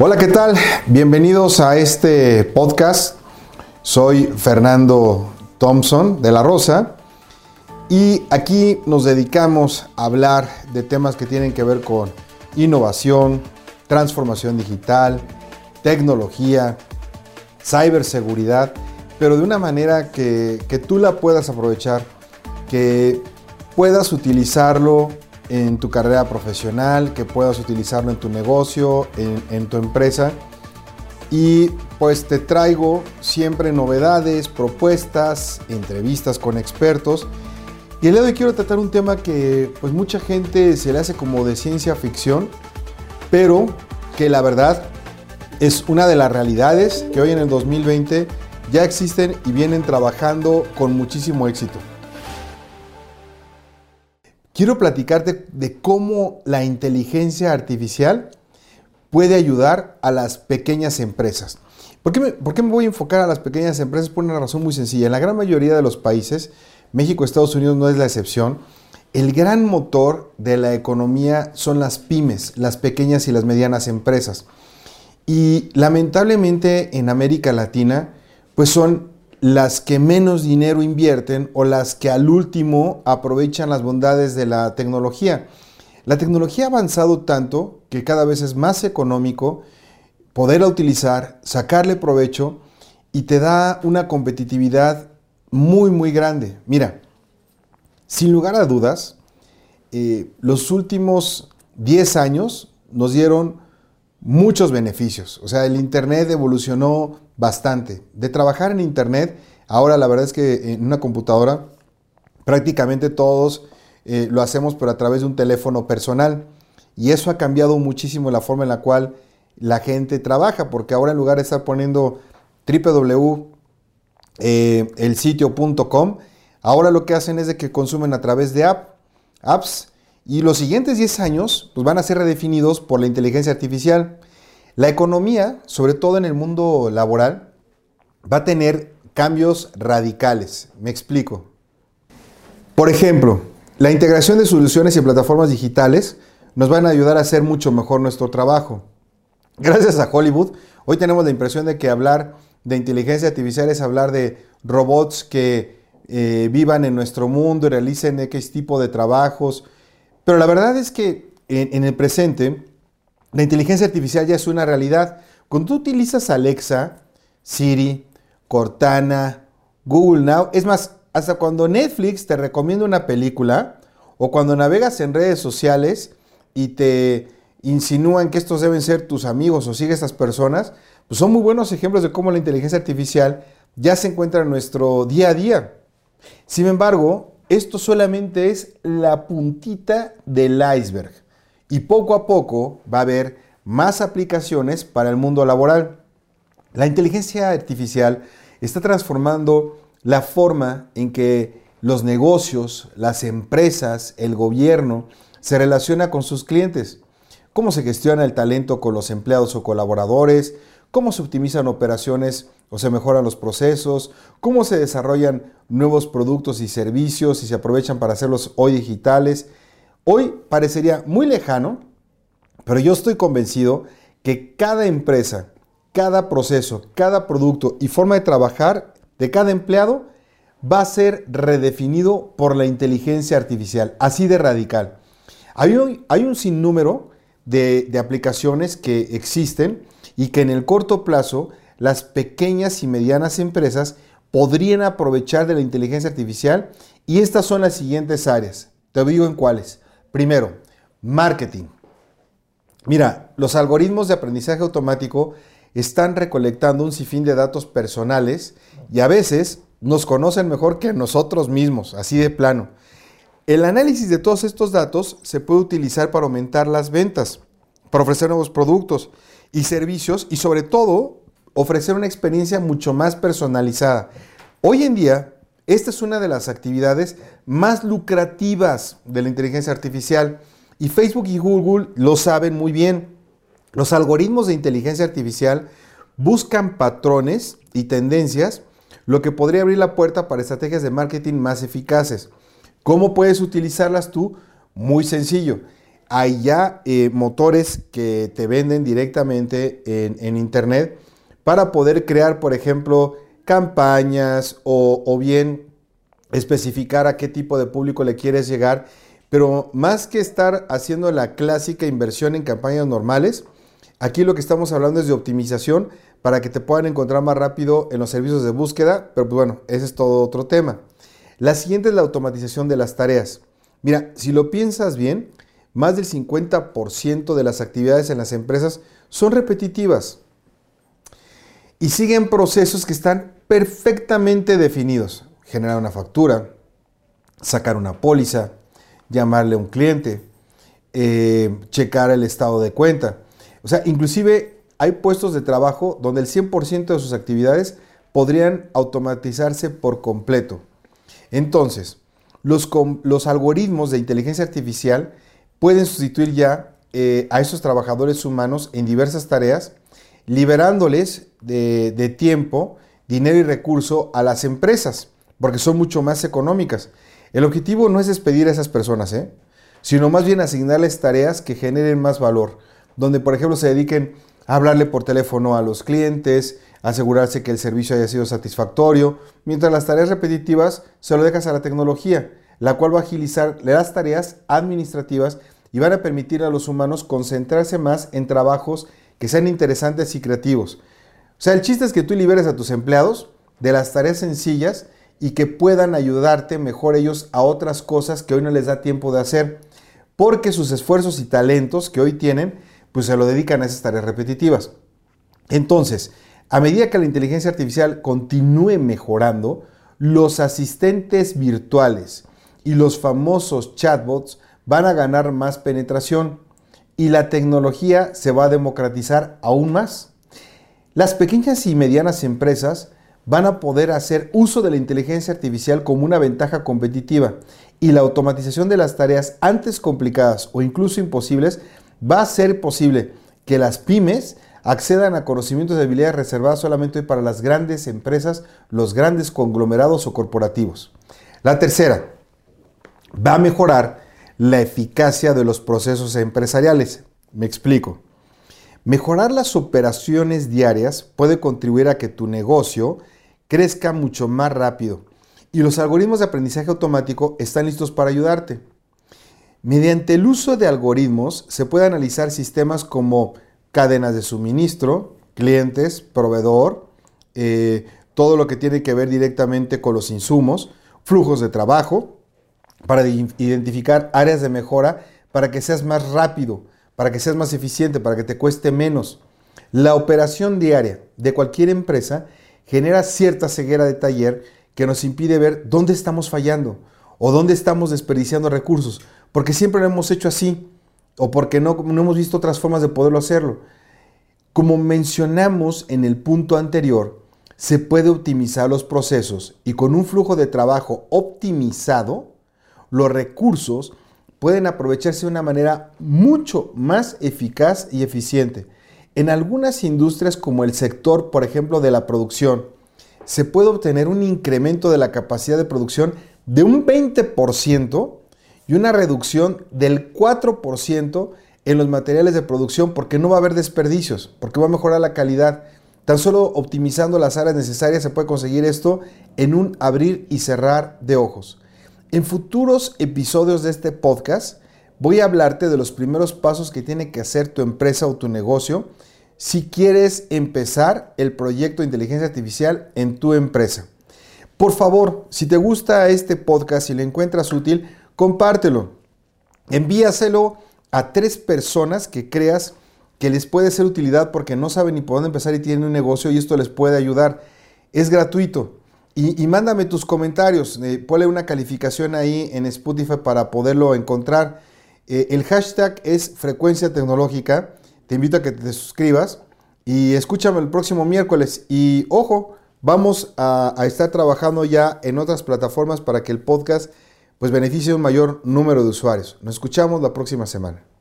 Hola, ¿qué tal? Bienvenidos a este podcast. Soy Fernando Thompson de la Rosa y aquí nos dedicamos a hablar de temas que tienen que ver con innovación, transformación digital, tecnología, ciberseguridad, pero de una manera que, que tú la puedas aprovechar, que puedas utilizarlo en tu carrera profesional, que puedas utilizarlo en tu negocio, en, tu empresa. Y pues te traigo siempre novedades, propuestas, entrevistas con expertos. Y el día de hoy quiero tratar un tema que pues mucha gente se le hace como de ciencia ficción, pero que la verdad es una de las realidades que hoy en el 2020 ya existen y vienen trabajando con muchísimo éxito. Quiero platicarte de cómo la inteligencia artificial puede ayudar a las pequeñas empresas. ¿Por qué, me, voy a enfocar a las pequeñas empresas? Por una razón muy sencilla. En la gran mayoría de los países, México, Estados Unidos no es la excepción, el gran motor de la economía son las pymes, las pequeñas y las medianas empresas. Y lamentablemente en América Latina, pues son las que menos dinero invierten o las que al último aprovechan las bondades de la tecnología. La tecnología ha avanzado tanto que cada vez es más económico poderla utilizar, sacarle provecho y te da una competitividad muy, muy grande. Mira, sin lugar a dudas, eh, los últimos 10 años nos dieron muchos beneficios. O sea, el Internet evolucionó bastante. De trabajar en Internet, ahora la verdad es que en una computadora prácticamente todos eh, lo hacemos pero a través de un teléfono personal. Y eso ha cambiado muchísimo la forma en la cual la gente trabaja, porque ahora en lugar de estar poniendo www eh, ahora lo que hacen es de que consumen a través de app, apps y los siguientes 10 años pues, van a ser redefinidos por la inteligencia artificial. La economía, sobre todo en el mundo laboral, va a tener cambios radicales. Me explico. Por ejemplo, la integración de soluciones y plataformas digitales nos van a ayudar a hacer mucho mejor nuestro trabajo. Gracias a Hollywood, hoy tenemos la impresión de que hablar de inteligencia artificial es hablar de robots que eh, vivan en nuestro mundo y realicen X tipo de trabajos, pero la verdad es que en, el presente, la inteligencia artificial ya es una realidad. Cuando tú utilizas Alexa, Siri, Cortana, Google Now, es más, hasta cuando Netflix te recomienda una película o cuando navegas en redes sociales y te insinúan que estos deben ser tus amigos o sigue estas personas, pues son muy buenos ejemplos de cómo la inteligencia artificial ya se encuentra en nuestro día a día. Sin embargo, esto solamente es la puntita del iceberg y poco a poco va a haber más aplicaciones para el mundo laboral. La inteligencia artificial está transformando la forma en que los negocios, las empresas, el gobierno se relaciona con sus clientes. Cómo se gestiona el talento con los empleados o colaboradores, cómo se optimizan operaciones o se mejoran los procesos, cómo se desarrollan nuevos productos y servicios y se aprovechan para hacerlos hoy digitales. Hoy parecería muy lejano, pero yo estoy convencido que cada empresa, cada proceso, cada producto y forma de trabajar de cada empleado va a ser redefinido por la inteligencia artificial, así de radical. Hay un, sinnúmero de, de aplicaciones que existen y que en el corto plazo las pequeñas y medianas empresas podrían aprovechar de la inteligencia artificial y estas son las siguientes áreas. Te digo en cuáles. Primero, marketing. Mira, los algoritmos de aprendizaje automático están recolectando un sinfín de datos personales y a veces nos conocen mejor que nosotros mismos, así de plano. El análisis de todos estos datos se puede utilizar para aumentar las ventas, para ofrecer nuevos productos y servicios y sobre todo ofrecer una experiencia mucho más personalizada. Hoy en día, esta es una de las actividades más lucrativas de la inteligencia artificial y Facebook y Google lo saben muy bien. Los algoritmos de inteligencia artificial buscan patrones y tendencias, lo que podría abrir la puerta para estrategias de marketing más eficaces. ¿Cómo puedes utilizarlas tú? Muy sencillo hay ya eh, motores que te venden directamente en, Internet para poder crear, por ejemplo, campañas o, bien especificar a qué tipo de público le quieres llegar. Pero más que estar haciendo la clásica inversión en campañas normales, aquí lo que estamos hablando es de optimización para que te puedan encontrar más rápido en los servicios de búsqueda, pero pues bueno, ese es todo otro tema. La siguiente es la automatización de las tareas. Mira, si lo piensas bien, más del 50% de las actividades en las empresas son repetitivas y siguen procesos que están perfectamente definidos generar una factura, sacar una póliza, llamarle a un cliente, eh, checar el estado de cuenta. O sea, inclusive hay puestos de trabajo donde el 100% de sus actividades podrían automatizarse por completo. Entonces, los, los algoritmos de inteligencia artificial pueden sustituir ya eh, a esos trabajadores humanos en diversas tareas, liberándoles de, tiempo, dinero y recurso a las empresas porque son mucho más económicas. El objetivo no es despedir a esas personas, ¿eh? sino más bien asignarles tareas que generen más valor, donde por ejemplo se dediquen a hablarle por teléfono a los clientes, asegurarse que el servicio haya sido satisfactorio, mientras las tareas repetitivas se lo dejas a la tecnología, la cual va a agilizar las tareas administrativas y van a permitir a los humanos concentrarse más en trabajos que sean interesantes y creativos. Sea, el chiste es que tú liberes a tus empleados de las tareas sencillas y que puedan ayudarte mejor ellos a otras cosas que hoy no les da tiempo de hacer, porque sus esfuerzos y talentos que hoy tienen, pues se lo dedican a esas tareas repetitivas. Entonces, a medida que la inteligencia artificial continúe mejorando, los asistentes virtuales y los famosos chatbots van a ganar más penetración y la tecnología se va a democratizar aún más. Las pequeñas y medianas empresas van a poder hacer uso de la inteligencia artificial como una ventaja competitiva y la automatización de las tareas antes complicadas o incluso imposibles va a ser posible que las pymes accedan a conocimientos de habilidades reservadas solamente para las grandes empresas, los grandes conglomerados o corporativos. La tercera, va a mejorar la eficacia de los procesos empresariales. Me explico. Mejorar las operaciones diarias puede contribuir a que tu negocio crezca mucho más rápido. Y los algoritmos de aprendizaje automático están listos para ayudarte. Mediante el uso de algoritmos se puede analizar sistemas como cadenas de suministro, clientes, proveedor, eh, todo lo que tiene que ver directamente con los insumos, flujos de trabajo, para identificar áreas de mejora para que seas más rápido, para que seas más eficiente, para que te cueste menos. La operación diaria de cualquier empresa genera cierta ceguera de taller que nos impide ver dónde estamos fallando o dónde estamos desperdiciando recursos, porque siempre lo hemos hecho así o porque no, hemos visto otras formas de poderlo hacerlo. Como mencionamos en el punto anterior, se puede optimizar los procesos y con un flujo de trabajo optimizado, los recursos pueden aprovecharse de una manera mucho más eficaz y eficiente. En algunas industrias como el sector, por ejemplo, de la producción, se puede obtener un incremento de la capacidad de producción de un 20% y una reducción del 4% en los materiales de producción porque no va a haber desperdicios, porque va a mejorar la calidad. Tan solo optimizando las áreas necesarias se puede conseguir esto en un abrir y cerrar de ojos. En futuros episodios de este podcast voy a hablarte de los primeros pasos que tiene que hacer tu empresa o tu negocio si quieres empezar el proyecto de inteligencia artificial en tu empresa. Por favor, si te gusta este podcast y lo encuentras útil, compártelo. Envíaselo a tres personas que creas que les puede ser utilidad porque no saben ni por dónde empezar y tienen un negocio y esto les puede ayudar. Es gratuito. Y, mándame tus comentarios. Eh, ponle una calificación ahí en Spotify para poderlo encontrar. Eh, el hashtag es frecuencia tecnológica. Te invito a que te suscribas y escúchame el próximo miércoles. Y ojo, vamos a, a estar trabajando ya en otras plataformas para que el podcast pues beneficie a un mayor número de usuarios. Nos escuchamos la próxima semana.